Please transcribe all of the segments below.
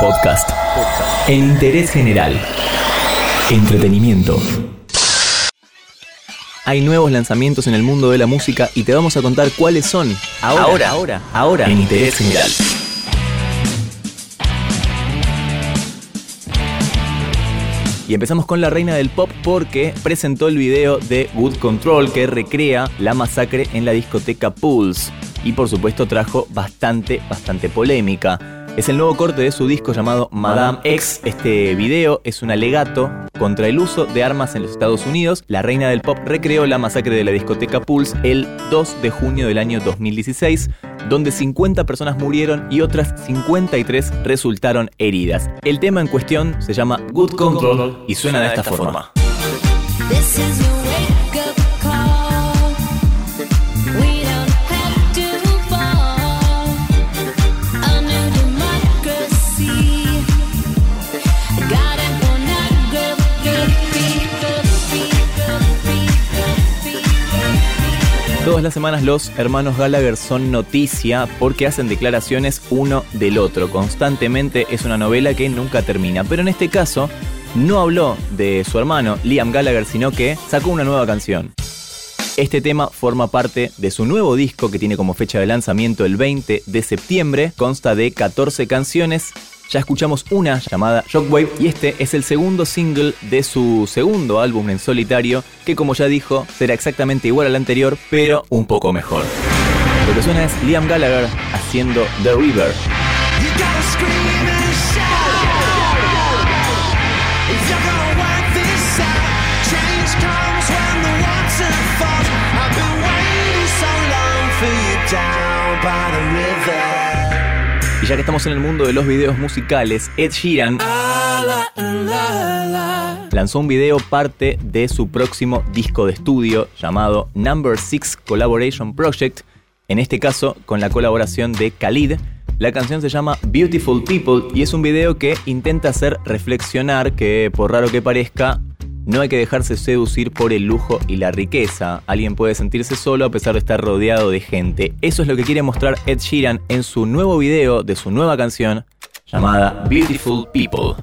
Podcast. En interés general. Entretenimiento. Hay nuevos lanzamientos en el mundo de la música y te vamos a contar cuáles son. Ahora, ahora, ahora, ahora. En interés general. Y empezamos con la reina del pop porque presentó el video de Good Control que recrea la masacre en la discoteca Pulse. Y por supuesto trajo bastante, bastante polémica. Es el nuevo corte de su disco llamado Madame X. Este video es un alegato contra el uso de armas en los Estados Unidos. La reina del pop recreó la masacre de la discoteca Pulse el 2 de junio del año 2016, donde 50 personas murieron y otras 53 resultaron heridas. El tema en cuestión se llama Good Control y suena de esta forma. Todas las semanas los hermanos Gallagher son noticia porque hacen declaraciones uno del otro. Constantemente es una novela que nunca termina. Pero en este caso no habló de su hermano Liam Gallagher, sino que sacó una nueva canción. Este tema forma parte de su nuevo disco que tiene como fecha de lanzamiento el 20 de septiembre. Consta de 14 canciones ya escuchamos una llamada Shockwave y este es el segundo single de su segundo álbum en solitario que como ya dijo será exactamente igual al anterior pero un poco mejor. Lo que suena es Liam Gallagher haciendo The River. Y ya que estamos en el mundo de los videos musicales, Ed Sheeran lanzó un video parte de su próximo disco de estudio llamado Number 6 Collaboration Project, en este caso con la colaboración de Khalid. La canción se llama Beautiful People y es un video que intenta hacer reflexionar que, por raro que parezca, no hay que dejarse seducir por el lujo y la riqueza. Alguien puede sentirse solo a pesar de estar rodeado de gente. Eso es lo que quiere mostrar Ed Sheeran en su nuevo video de su nueva canción llamada Beautiful People.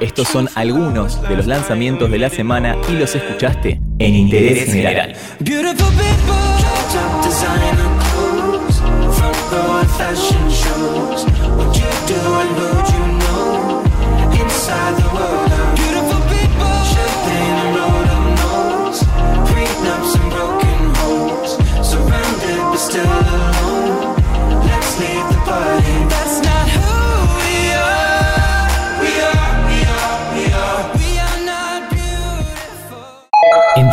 Estos son algunos de los lanzamientos de la semana y los escuchaste en Interés General.